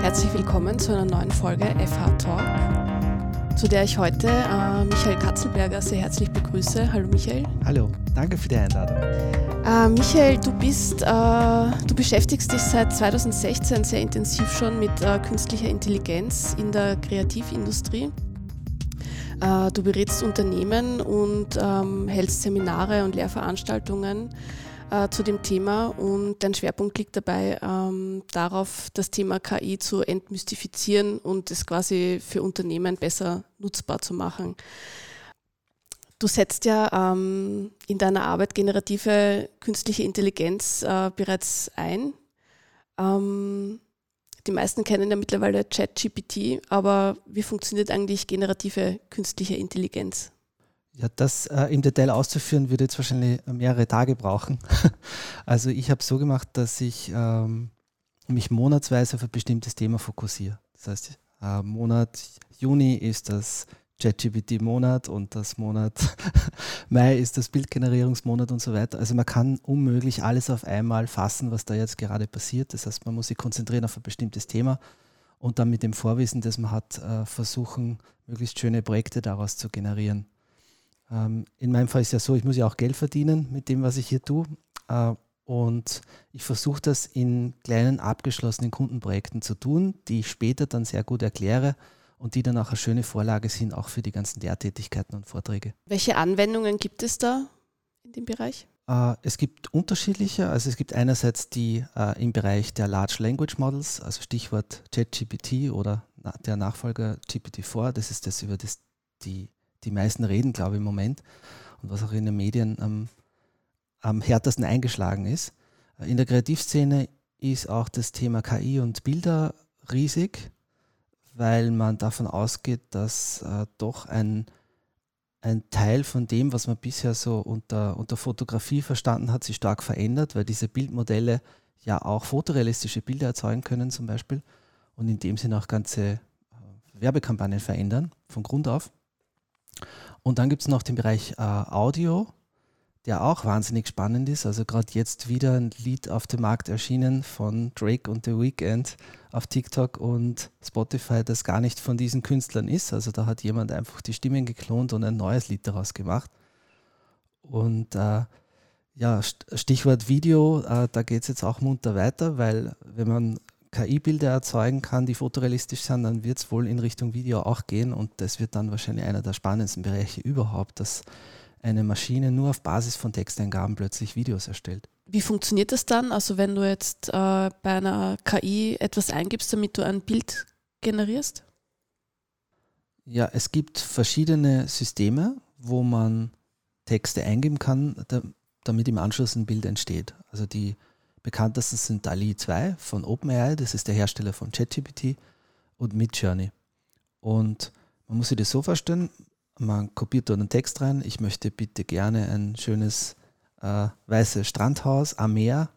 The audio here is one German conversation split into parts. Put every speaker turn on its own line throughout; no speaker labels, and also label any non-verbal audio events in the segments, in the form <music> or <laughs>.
Herzlich willkommen zu einer neuen Folge FH Talk, zu der ich heute äh, Michael Katzelberger sehr herzlich begrüße. Hallo Michael.
Hallo, danke für die Einladung.
Äh, Michael, du bist, äh, du beschäftigst dich seit 2016 sehr intensiv schon mit äh, künstlicher Intelligenz in der Kreativindustrie. Äh, du berätst Unternehmen und ähm, hältst Seminare und Lehrveranstaltungen äh, zu dem Thema und dein Schwerpunkt liegt dabei ähm, darauf, das Thema KI zu entmystifizieren und es quasi für Unternehmen besser nutzbar zu machen. Du setzt ja ähm, in deiner Arbeit generative künstliche Intelligenz äh, bereits ein. Ähm, die meisten kennen ja mittlerweile ChatGPT, aber wie funktioniert eigentlich generative künstliche Intelligenz?
Ja, das äh, im Detail auszuführen, würde jetzt wahrscheinlich mehrere Tage brauchen. <laughs> also ich habe so gemacht, dass ich ähm, mich monatsweise auf ein bestimmtes Thema fokussiere. Das heißt, äh, Monat Juni ist das ChatGPT-Monat und das Monat <laughs> Mai ist das Bildgenerierungsmonat und so weiter. Also man kann unmöglich alles auf einmal fassen, was da jetzt gerade passiert. Das heißt, man muss sich konzentrieren auf ein bestimmtes Thema und dann mit dem Vorwissen, das man hat, äh, versuchen, möglichst schöne Projekte daraus zu generieren. Ähm, in meinem Fall ist ja so, ich muss ja auch Geld verdienen mit dem, was ich hier tue. Äh, und ich versuche das in kleinen, abgeschlossenen Kundenprojekten zu tun, die ich später dann sehr gut erkläre und die dann auch eine schöne Vorlage sind, auch für die ganzen Lehrtätigkeiten und Vorträge.
Welche Anwendungen gibt es da in dem Bereich?
Äh, es gibt unterschiedliche. Also es gibt einerseits die äh, im Bereich der Large Language Models, also Stichwort ChatGPT oder der Nachfolger GPT-4. Das ist das, über das die die meisten reden, glaube ich, im Moment und was auch in den Medien am, am härtesten eingeschlagen ist. In der Kreativszene ist auch das Thema KI und Bilder riesig, weil man davon ausgeht, dass äh, doch ein, ein Teil von dem, was man bisher so unter, unter Fotografie verstanden hat, sich stark verändert, weil diese Bildmodelle ja auch fotorealistische Bilder erzeugen können zum Beispiel und in dem Sinne auch ganze äh, Werbekampagnen verändern, von Grund auf. Und dann gibt es noch den Bereich äh, Audio, der auch wahnsinnig spannend ist. Also gerade jetzt wieder ein Lied auf dem Markt erschienen von Drake und The Weeknd auf TikTok und Spotify, das gar nicht von diesen Künstlern ist. Also da hat jemand einfach die Stimmen geklont und ein neues Lied daraus gemacht. Und äh, ja, Stichwort Video, äh, da geht es jetzt auch munter weiter, weil wenn man KI-Bilder erzeugen kann, die fotorealistisch sind, dann wird es wohl in Richtung Video auch gehen und das wird dann wahrscheinlich einer der spannendsten Bereiche überhaupt, dass eine Maschine nur auf Basis von Texteingaben plötzlich Videos erstellt.
Wie funktioniert das dann? Also wenn du jetzt äh, bei einer KI etwas eingibst, damit du ein Bild generierst?
Ja, es gibt verschiedene Systeme, wo man Texte eingeben kann, damit im Anschluss ein Bild entsteht. Also die bekanntesten sind DALI 2 von OpenAI, das ist der Hersteller von ChatGPT, und Midjourney. Und man muss sich das so vorstellen, man kopiert dort einen Text rein, ich möchte bitte gerne ein schönes äh, weißes Strandhaus am Meer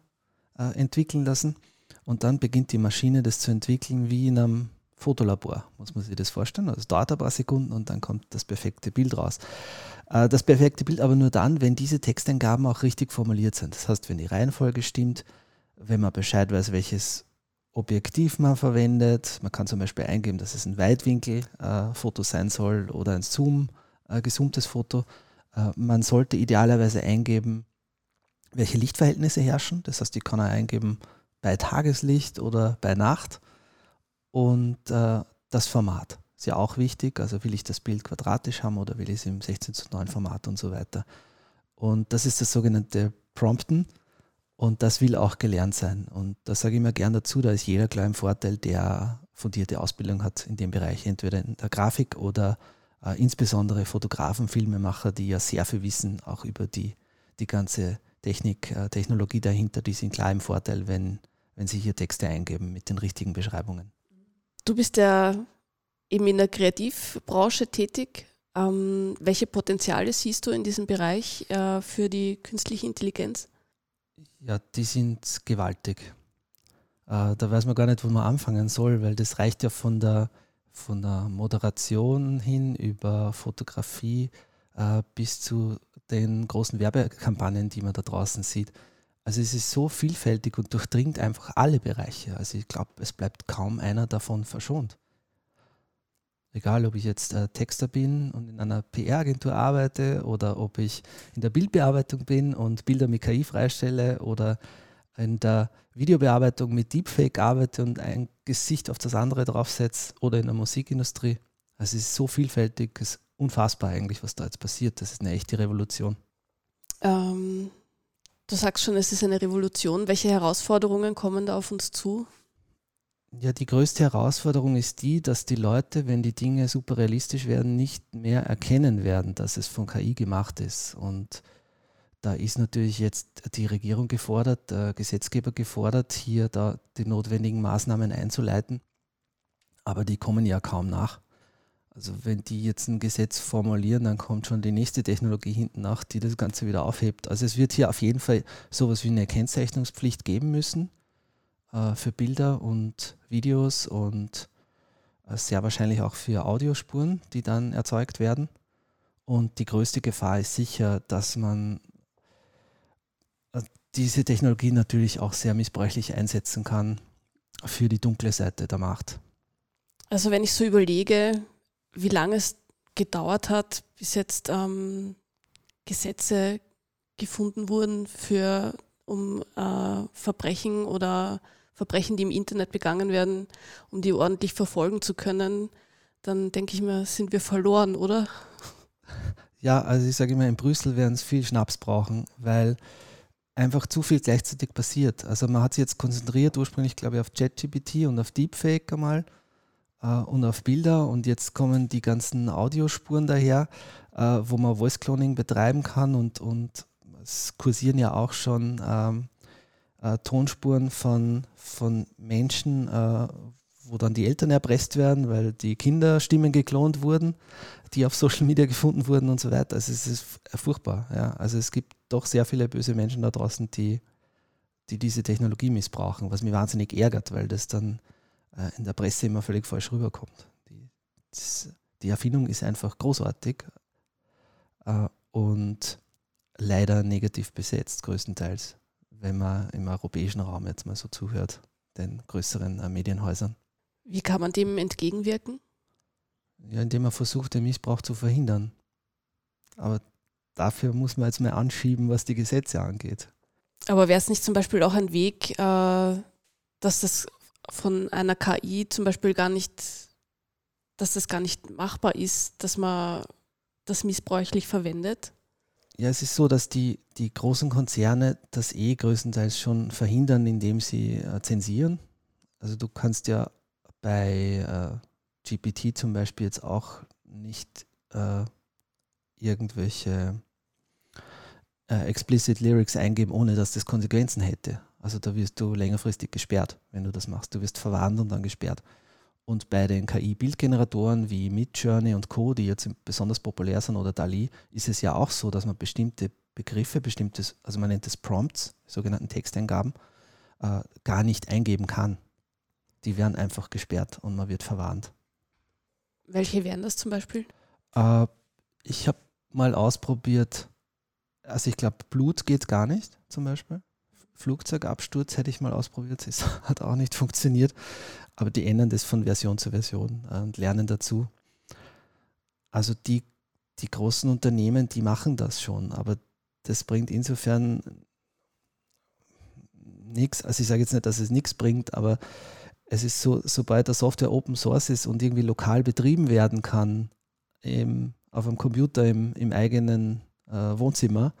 äh, entwickeln lassen. Und dann beginnt die Maschine das zu entwickeln wie in einem Fotolabor, muss man sich das vorstellen. Also dauert ein paar Sekunden und dann kommt das perfekte Bild raus. Äh, das perfekte Bild aber nur dann, wenn diese Texteingaben auch richtig formuliert sind. Das heißt, wenn die Reihenfolge stimmt, wenn man Bescheid weiß, welches Objektiv man verwendet. Man kann zum Beispiel eingeben, dass es ein Weitwinkelfoto äh, sein soll oder ein Zoom, äh, gezoomtes Foto. Äh, man sollte idealerweise eingeben, welche Lichtverhältnisse herrschen. Das heißt, ich kann auch eingeben bei Tageslicht oder bei Nacht. Und äh, das Format ist ja auch wichtig. Also will ich das Bild quadratisch haben oder will ich es im 16 zu 9 Format und so weiter. Und das ist das sogenannte Prompten. Und das will auch gelernt sein. Und da sage ich immer gern dazu, da ist jeder klar im Vorteil, der fundierte Ausbildung hat in dem Bereich, entweder in der Grafik oder äh, insbesondere Fotografen, Filmemacher, die ja sehr viel wissen, auch über die, die ganze Technik, äh, Technologie dahinter, die sind klar im Vorteil, wenn, wenn sie hier Texte eingeben mit den richtigen Beschreibungen.
Du bist ja eben in der Kreativbranche tätig. Ähm, welche Potenziale siehst du in diesem Bereich äh, für die künstliche Intelligenz?
Ja, die sind gewaltig. Äh, da weiß man gar nicht, wo man anfangen soll, weil das reicht ja von der, von der Moderation hin über Fotografie äh, bis zu den großen Werbekampagnen, die man da draußen sieht. Also es ist so vielfältig und durchdringt einfach alle Bereiche. Also ich glaube, es bleibt kaum einer davon verschont. Egal, ob ich jetzt äh, Texter bin und in einer PR-Agentur arbeite oder ob ich in der Bildbearbeitung bin und Bilder mit KI freistelle oder in der Videobearbeitung mit Deepfake arbeite und ein Gesicht auf das andere draufsetze oder in der Musikindustrie. Also es ist so vielfältig, es ist unfassbar eigentlich, was da jetzt passiert. Das ist eine echte Revolution.
Ähm, du sagst schon, es ist eine Revolution. Welche Herausforderungen kommen da auf uns zu?
Ja, die größte Herausforderung ist die, dass die Leute, wenn die Dinge super realistisch werden, nicht mehr erkennen werden, dass es von KI gemacht ist. Und da ist natürlich jetzt die Regierung gefordert, der Gesetzgeber gefordert, hier da die notwendigen Maßnahmen einzuleiten. Aber die kommen ja kaum nach. Also wenn die jetzt ein Gesetz formulieren, dann kommt schon die nächste Technologie hinten nach, die das Ganze wieder aufhebt. Also es wird hier auf jeden Fall sowas wie eine Kennzeichnungspflicht geben müssen äh, für Bilder und Videos und äh, sehr wahrscheinlich auch für Audiospuren, die dann erzeugt werden. Und die größte Gefahr ist sicher, dass man äh, diese Technologie natürlich auch sehr missbräuchlich einsetzen kann für die dunkle Seite der Macht.
Also wenn ich so überlege, wie lange es gedauert hat, bis jetzt ähm, Gesetze gefunden wurden für um äh, Verbrechen oder Verbrechen, die im Internet begangen werden, um die ordentlich verfolgen zu können, dann denke ich mir, sind wir verloren, oder?
Ja, also ich sage immer, in Brüssel werden es viel Schnaps brauchen, weil einfach zu viel gleichzeitig passiert. Also man hat sich jetzt konzentriert, ursprünglich glaube ich auf ChatGPT und auf Deepfake einmal und auf Bilder und jetzt kommen die ganzen Audiospuren daher, äh, wo man Voice Cloning betreiben kann und, und es kursieren ja auch schon ähm, äh, Tonspuren von, von Menschen, äh, wo dann die Eltern erpresst werden, weil die Kinderstimmen geklont wurden, die auf Social Media gefunden wurden und so weiter. Also es ist furchtbar. Ja. Also es gibt doch sehr viele böse Menschen da draußen, die, die diese Technologie missbrauchen, was mich wahnsinnig ärgert, weil das dann äh, in der Presse immer völlig falsch rüberkommt. Die, das, die Erfindung ist einfach großartig äh, und leider negativ besetzt, größtenteils wenn man im europäischen Raum jetzt mal so zuhört, den größeren äh, Medienhäusern.
Wie kann man dem entgegenwirken?
Ja, indem man versucht, den Missbrauch zu verhindern. Aber dafür muss man jetzt mal anschieben, was die Gesetze angeht.
Aber wäre es nicht zum Beispiel auch ein Weg, äh, dass das von einer KI zum Beispiel gar nicht, dass das gar nicht machbar ist, dass man das missbräuchlich verwendet?
Ja, es ist so, dass die, die großen Konzerne das eh größtenteils schon verhindern, indem sie äh, zensieren. Also du kannst ja bei äh, GPT zum Beispiel jetzt auch nicht äh, irgendwelche äh, explicit Lyrics eingeben, ohne dass das Konsequenzen hätte. Also da wirst du längerfristig gesperrt, wenn du das machst. Du wirst verwarnt und dann gesperrt. Und bei den KI-Bildgeneratoren wie Midjourney und Co., die jetzt besonders populär sind, oder DALI, ist es ja auch so, dass man bestimmte Begriffe, bestimmtes, also man nennt es Prompts, sogenannten Texteingaben, äh, gar nicht eingeben kann. Die werden einfach gesperrt und man wird verwarnt.
Welche wären das zum Beispiel?
Äh, ich habe mal ausprobiert, also ich glaube, Blut geht gar nicht zum Beispiel. Flugzeugabsturz hätte ich mal ausprobiert, das <laughs> hat auch nicht funktioniert aber die ändern das von Version zu Version äh, und lernen dazu. Also die, die großen Unternehmen, die machen das schon, aber das bringt insofern nichts. Also ich sage jetzt nicht, dass es nichts bringt, aber es ist so, sobald der Software Open Source ist und irgendwie lokal betrieben werden kann, im, auf einem Computer im, im eigenen äh, Wohnzimmer,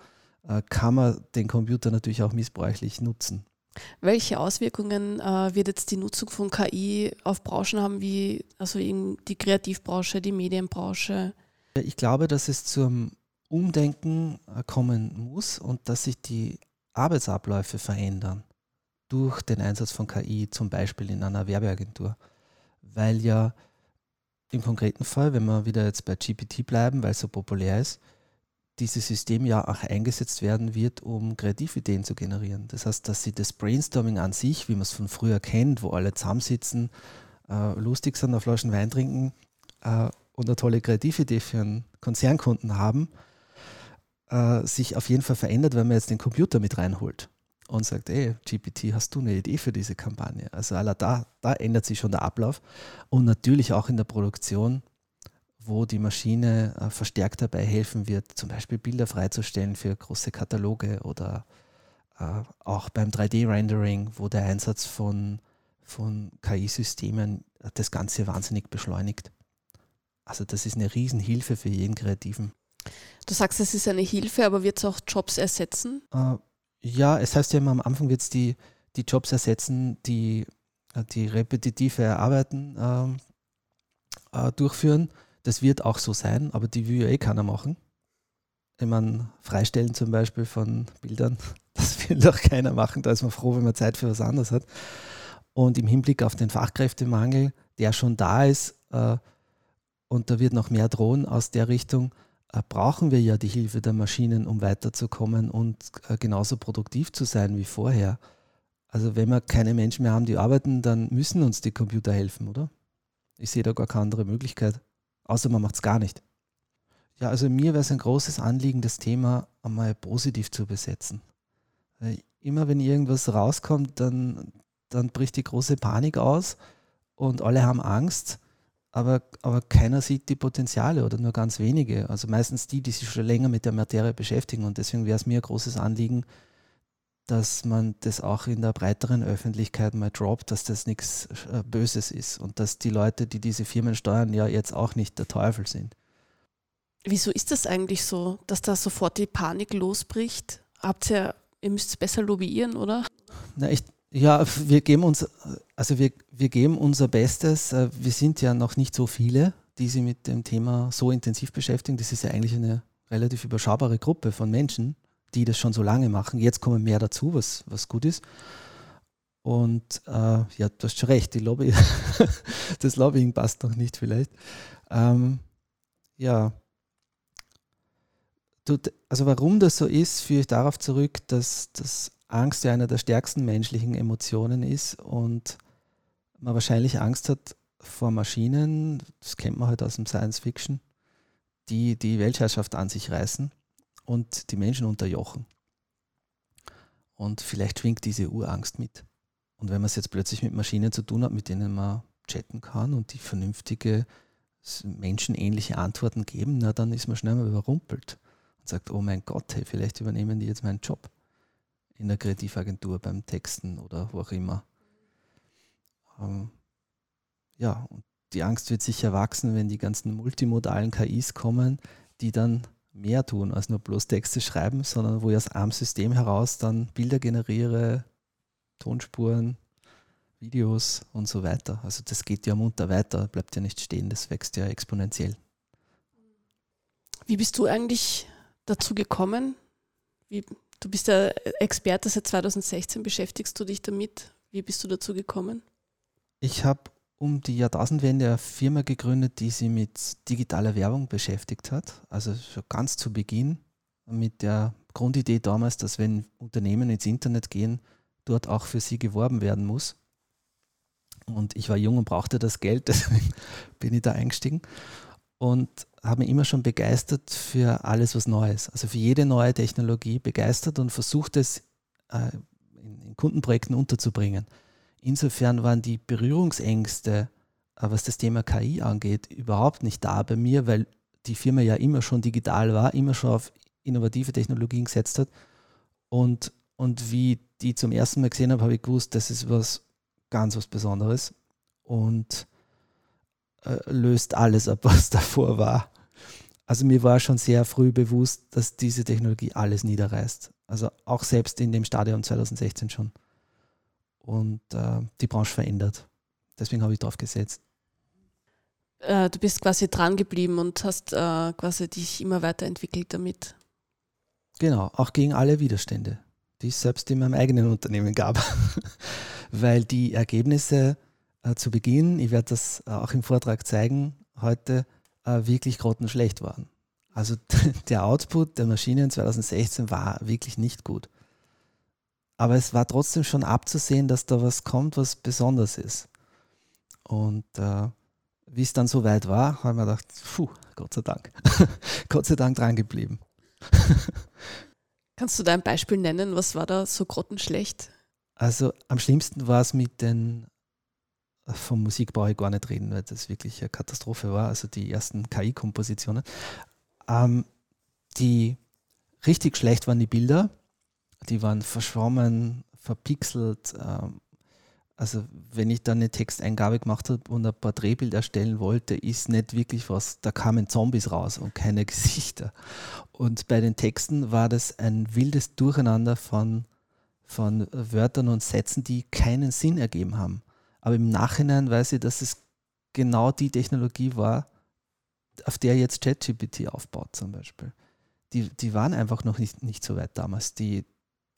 kann man den Computer natürlich auch missbräuchlich nutzen.
Welche Auswirkungen äh, wird jetzt die Nutzung von KI auf Branchen haben, wie also in die Kreativbranche, die Medienbranche?
Ich glaube, dass es zum Umdenken äh, kommen muss und dass sich die Arbeitsabläufe verändern durch den Einsatz von KI, zum Beispiel in einer Werbeagentur. Weil ja im konkreten Fall, wenn wir wieder jetzt bei GPT bleiben, weil es so populär ist, dieses System ja auch eingesetzt werden wird, um Kreativideen zu generieren. Das heißt, dass sie das Brainstorming an sich, wie man es von früher kennt, wo alle zusammensitzen, äh, lustig sind, eine Flaschen Wein trinken äh, und eine tolle Kreatividee für einen Konzernkunden haben, äh, sich auf jeden Fall verändert, wenn man jetzt den Computer mit reinholt. und sagt, ey, GPT, hast du eine Idee für diese Kampagne? Also da, da ändert sich schon der Ablauf. Und natürlich auch in der Produktion, wo die Maschine äh, verstärkt dabei helfen wird, zum Beispiel Bilder freizustellen für große Kataloge oder äh, auch beim 3D-Rendering, wo der Einsatz von, von KI-Systemen das Ganze wahnsinnig beschleunigt. Also das ist eine Riesenhilfe für jeden Kreativen.
Du sagst, es ist eine Hilfe, aber wird es auch Jobs ersetzen?
Äh, ja, es heißt ja immer, am Anfang wird es die, die Jobs ersetzen, die, die repetitive Arbeiten ähm, äh, durchführen. Das wird auch so sein, aber die will ja eh keiner machen. Ich meine, Freistellen zum Beispiel von Bildern, <laughs> das will doch keiner machen. Da ist man froh, wenn man Zeit für was anderes hat. Und im Hinblick auf den Fachkräftemangel, der schon da ist, äh, und da wird noch mehr drohen aus der Richtung, äh, brauchen wir ja die Hilfe der Maschinen, um weiterzukommen und äh, genauso produktiv zu sein wie vorher. Also wenn wir keine Menschen mehr haben, die arbeiten, dann müssen uns die Computer helfen, oder? Ich sehe da gar keine andere Möglichkeit, außer man macht es gar nicht. Ja, also mir wäre es ein großes Anliegen, das Thema einmal positiv zu besetzen. Immer wenn irgendwas rauskommt, dann, dann bricht die große Panik aus und alle haben Angst aber, aber keiner sieht die Potenziale oder nur ganz wenige. Also meistens die, die sich schon länger mit der Materie beschäftigen. Und deswegen wäre es mir ein großes Anliegen, dass man das auch in der breiteren Öffentlichkeit mal droppt, dass das nichts äh, Böses ist und dass die Leute, die diese Firmen steuern, ja jetzt auch nicht der Teufel sind.
Wieso ist das eigentlich so, dass da sofort die Panik losbricht? Habt ihr, ihr müsst es besser lobbyieren, oder?
Na, ich, ja, wir geben uns, also wir, wir geben unser Bestes. Äh, wir sind ja noch nicht so viele, die sich mit dem Thema so intensiv beschäftigen. Das ist ja eigentlich eine relativ überschaubare Gruppe von Menschen, die das schon so lange machen. Jetzt kommen mehr dazu, was, was gut ist. Und äh, ja, du hast schon recht, die Lobby, <laughs> das Lobbying passt noch nicht vielleicht. Ähm, ja, also warum das so ist, führe ich darauf zurück, dass, dass Angst ja einer der stärksten menschlichen Emotionen ist und man wahrscheinlich Angst hat vor Maschinen, das kennt man halt aus dem Science Fiction, die die Weltherrschaft an sich reißen und die Menschen unterjochen. Und vielleicht schwingt diese Urangst mit. Und wenn man es jetzt plötzlich mit Maschinen zu tun hat, mit denen man chatten kann und die vernünftige, menschenähnliche Antworten geben, na, dann ist man schnell mal überrumpelt und sagt, oh mein Gott, hey, vielleicht übernehmen die jetzt meinen Job in der Kreativagentur beim Texten oder wo auch immer. Ähm, ja, und die Angst wird sicher wachsen, wenn die ganzen multimodalen KIs kommen, die dann mehr tun als nur bloß Texte schreiben, sondern wo ich aus einem System heraus dann Bilder generiere, Tonspuren, Videos und so weiter. Also das geht ja munter weiter, bleibt ja nicht stehen, das wächst ja exponentiell.
Wie bist du eigentlich dazu gekommen? Wie, Du bist ja Experte seit 2016, beschäftigst du dich damit? Wie bist du dazu gekommen?
Ich habe um die Jahrtausendwende eine Firma gegründet, die sich mit digitaler Werbung beschäftigt hat. Also schon ganz zu Beginn mit der Grundidee damals, dass wenn Unternehmen ins Internet gehen, dort auch für sie geworben werden muss. Und ich war jung und brauchte das Geld, <laughs> deswegen bin ich da eingestiegen und habe mich immer schon begeistert für alles, was Neues. Also für jede neue Technologie begeistert und versucht es äh, in, in, Kundenprojekten unterzubringen. Insofern waren die Berührungsängste, äh, was das Thema KI angeht, überhaupt nicht da bei mir, weil die Firma ja immer schon digital war, immer schon auf innovative Technologien gesetzt hat. Und, und wie die zum ersten Mal gesehen habe, habe ich gewusst, das ist was ganz was Besonderes. Und äh, löst alles ab, <laughs> was davor war. Also mir war schon sehr früh bewusst, dass diese Technologie alles niederreißt. Also auch selbst in dem Stadion 2016 schon. Und äh, die Branche verändert. Deswegen habe ich drauf gesetzt.
Äh, du bist quasi dran geblieben und hast äh, quasi dich immer weiterentwickelt damit.
Genau, auch gegen alle Widerstände, die es selbst in meinem eigenen Unternehmen gab. <laughs> Weil die Ergebnisse äh, zu Beginn, ich werde das äh, auch im Vortrag zeigen, heute äh, wirklich grottenschlecht waren. Also <laughs> der Output der Maschine in 2016 war wirklich nicht gut. Aber es war trotzdem schon abzusehen, dass da was kommt, was besonders ist. Und äh, wie es dann so weit war, habe ich mir gedacht, puh, Gott sei Dank. <laughs> Gott sei Dank dran geblieben. <laughs>
Kannst du da ein Beispiel nennen? Was war da so grottenschlecht?
Also am schlimmsten war es mit den, von Musik brauche ich gar nicht reden, weil das wirklich eine Katastrophe war, also die ersten KI-Kompositionen. Ähm, die richtig schlecht waren die Bilder, die waren verschwommen, verpixelt. Ähm, also wenn ich dann eine Texteingabe gemacht habe und ein Porträtbild erstellen wollte, ist nicht wirklich was, da kamen Zombies raus und keine <laughs> Gesichter. Und bei den Texten war das ein wildes Durcheinander von, von Wörtern und Sätzen, die keinen Sinn ergeben haben. Aber im Nachhinein weiß ich, dass es genau die Technologie war, auf der jetzt ChatGPT aufbaut zum Beispiel. Die, die waren einfach noch nicht, nicht so weit damals. Die,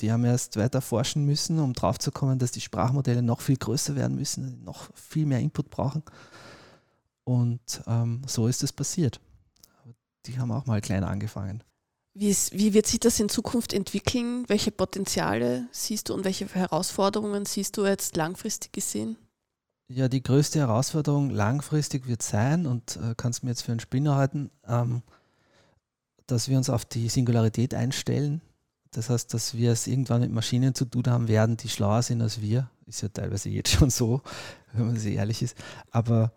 die haben erst weiter forschen müssen, um draufzukommen, dass die Sprachmodelle noch viel größer werden müssen, noch viel mehr Input brauchen. Und ähm, so ist es passiert. Die haben auch mal klein angefangen.
Wie, ist, wie wird sich das in Zukunft entwickeln? Welche Potenziale siehst du und welche Herausforderungen siehst du jetzt langfristig gesehen?
Ja, die größte Herausforderung langfristig wird sein, und äh, kannst mir jetzt für einen Spinner halten, ähm, dass wir uns auf die Singularität einstellen. Das heißt, dass wir es irgendwann mit Maschinen zu tun haben werden, die schlauer sind als wir. Ist ja teilweise jetzt schon so, <laughs> wenn man sich ehrlich ist. Aber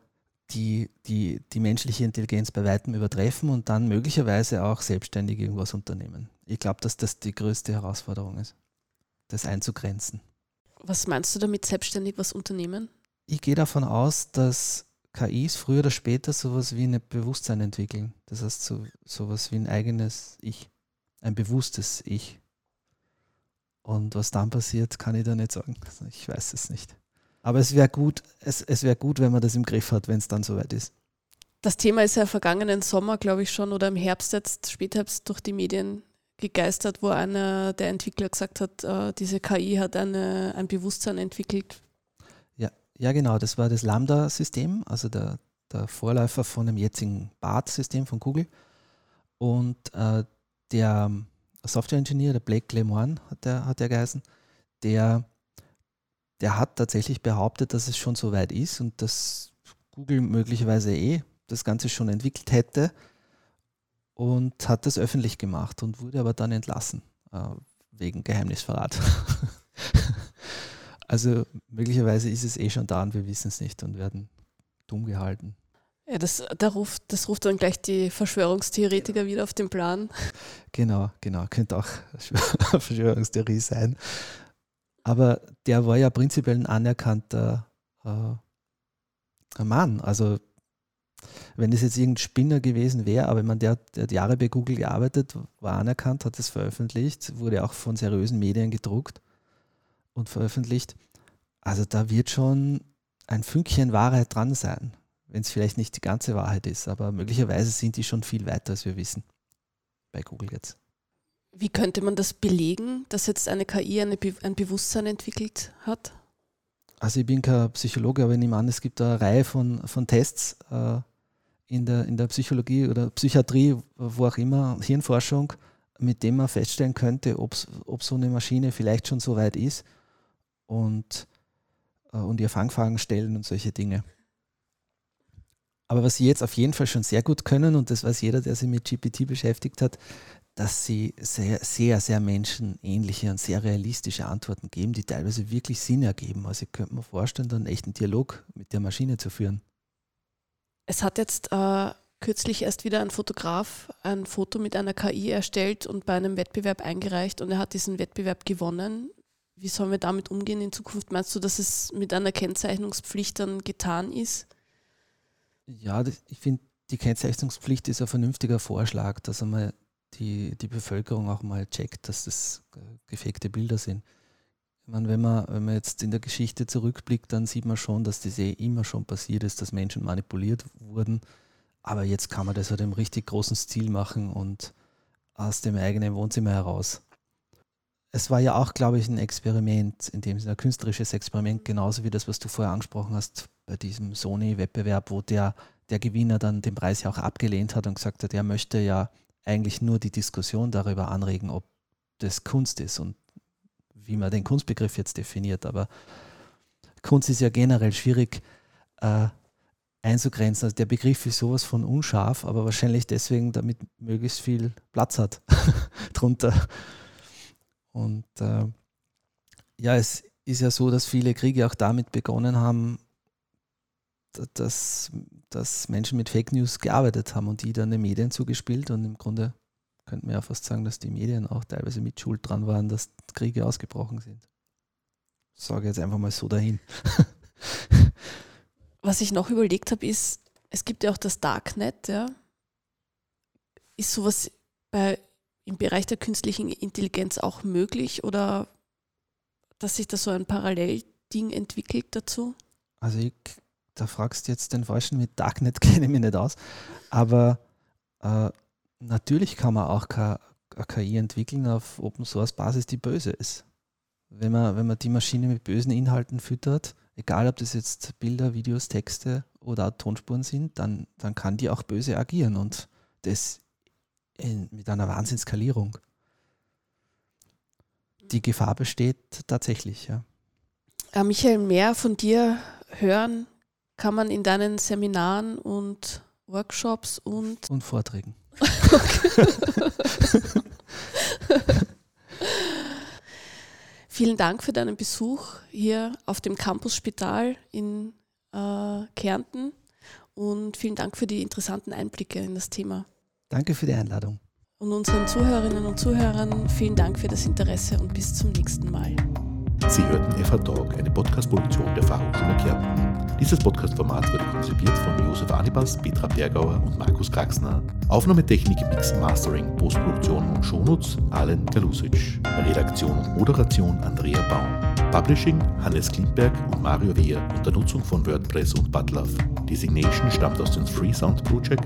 die, die die menschliche Intelligenz bei weitem übertreffen und dann möglicherweise auch selbstständig irgendwas unternehmen. Ich glaube, dass das die größte Herausforderung ist, das einzugrenzen.
Was meinst du damit, selbstständig was unternehmen?
Ich gehe davon aus, dass KIs früher oder später sowas wie ein Bewusstsein entwickeln. Das heißt, so, sowas wie ein eigenes Ich, ein bewusstes Ich. Und was dann passiert, kann ich da nicht sagen. Also ich weiß es nicht. Aber es wäre gut, es, es wäre gut, wenn man das im Griff hat, wenn es dann soweit ist.
Das Thema ist ja vergangenen Sommer, glaube ich, schon oder im Herbst jetzt, Spätherbst durch die Medien gegeistert, wo einer der Entwickler gesagt hat, äh, diese KI hat eine, ein Bewusstsein entwickelt.
Ja, ja, genau, das war das Lambda-System, also der, der Vorläufer von dem jetzigen BART-System von Google. Und äh, der Software-Engineer, der Blake Lemoine hat der, hat der geheißen, der, der hat tatsächlich behauptet, dass es schon so weit ist und dass Google möglicherweise eh das Ganze schon entwickelt hätte und hat das öffentlich gemacht und wurde aber dann entlassen äh, wegen Geheimnisverrat. <laughs> also möglicherweise ist es eh schon da und wir wissen es nicht und werden dumm gehalten.
Ja, das, da ruft, das ruft dann gleich die Verschwörungstheoretiker wieder auf den Plan.
Genau, genau. Könnte auch <laughs> Verschwörungstheorie sein. Aber der war ja prinzipiell ein anerkannter äh, Mann. Also wenn es jetzt irgendein Spinner gewesen wäre, aber man, der, der hat Jahre bei Google gearbeitet, war anerkannt, hat es veröffentlicht, wurde auch von seriösen Medien gedruckt und veröffentlicht. Also da wird schon ein Fünkchen Wahrheit dran sein wenn es vielleicht nicht die ganze Wahrheit ist, aber möglicherweise sind die schon viel weiter, als wir wissen. Bei Google jetzt.
Wie könnte man das belegen, dass jetzt eine KI eine Be ein Bewusstsein entwickelt hat?
Also ich bin kein Psychologe, aber ich nehme an, es gibt eine Reihe von, von Tests äh, in, der, in der Psychologie oder Psychiatrie, wo auch immer, Hirnforschung, mit dem man feststellen könnte, ob so eine Maschine vielleicht schon so weit ist und, äh, und ihr Fangfragen stellen und solche Dinge. Aber was sie jetzt auf jeden Fall schon sehr gut können, und das weiß jeder, der sich mit GPT beschäftigt hat, dass sie sehr, sehr, sehr menschenähnliche und sehr realistische Antworten geben, die teilweise wirklich Sinn ergeben. Also ich könnte mir vorstellen, dann einen Dialog mit der Maschine zu führen.
Es hat jetzt äh, kürzlich erst wieder ein Fotograf ein Foto mit einer KI erstellt und bei einem Wettbewerb eingereicht und er hat diesen Wettbewerb gewonnen. Wie sollen wir damit umgehen in Zukunft? Meinst du, dass es mit einer Kennzeichnungspflicht dann getan ist?
Ja, ich finde, die Kennzeichnungspflicht ist ein vernünftiger Vorschlag, dass einmal die, die Bevölkerung auch mal checkt, dass das gefakte Bilder sind. Ich meine, wenn man, wenn man jetzt in der Geschichte zurückblickt, dann sieht man schon, dass das eh immer schon passiert ist, dass Menschen manipuliert wurden. Aber jetzt kann man das halt im richtig großen Stil machen und aus dem eigenen Wohnzimmer heraus. Es war ja auch, glaube ich, ein Experiment, in dem Sinne ein künstlerisches Experiment, genauso wie das, was du vorher angesprochen hast, bei diesem Sony-Wettbewerb, wo der, der Gewinner dann den Preis ja auch abgelehnt hat und gesagt hat, er möchte ja eigentlich nur die Diskussion darüber anregen, ob das Kunst ist und wie man den Kunstbegriff jetzt definiert. Aber Kunst ist ja generell schwierig äh, einzugrenzen. Also der Begriff ist sowas von unscharf, aber wahrscheinlich deswegen, damit möglichst viel Platz hat <laughs> drunter. Und äh, ja, es ist ja so, dass viele Kriege auch damit begonnen haben, dass, dass Menschen mit Fake News gearbeitet haben und die dann den Medien zugespielt. Und im Grunde könnte man ja fast sagen, dass die Medien auch teilweise mit Schuld dran waren, dass Kriege ausgebrochen sind. Ich sage jetzt einfach mal so dahin. <laughs>
Was ich noch überlegt habe, ist, es gibt ja auch das Darknet, ja. Ist sowas bei, im Bereich der künstlichen Intelligenz auch möglich oder dass sich da so ein Parallelding entwickelt dazu?
Also ich, da fragst du jetzt den Falschen mit Darknet, <laughs> kenne ich mich nicht aus. Aber äh, natürlich kann man auch eine KI entwickeln auf Open Source Basis, die böse ist. Wenn man, wenn man die Maschine mit bösen Inhalten füttert, egal ob das jetzt Bilder, Videos, Texte oder Tonspuren sind, dann, dann kann die auch böse agieren und das in, mit einer Wahnsinnsskalierung. Die Gefahr besteht tatsächlich, ja.
Äh, Michael, mehr von dir hören kann man in deinen Seminaren und Workshops und.
Und Vorträgen. <laughs>
Vielen Dank für deinen Besuch hier auf dem Campus Spital in äh, Kärnten und vielen Dank für die interessanten Einblicke in das Thema.
Danke für die Einladung.
Und unseren Zuhörerinnen und Zuhörern vielen Dank für das Interesse und bis zum nächsten Mal.
Sie hörten FH Talk, eine Podcast-Produktion der Fachhochschule Kärnten. Dieses Podcast-Format wurde konzipiert von Josef Anibas, Petra Bergauer und Markus Kraxner. Aufnahmetechnik, Mix, Mastering, Postproduktion und Shownotes Alen Galusic. Redaktion und Moderation Andrea Baum. Publishing Hannes Klimberg und Mario Wehr unter Nutzung von WordPress und Butlove. Designation stammt aus dem Freesound Project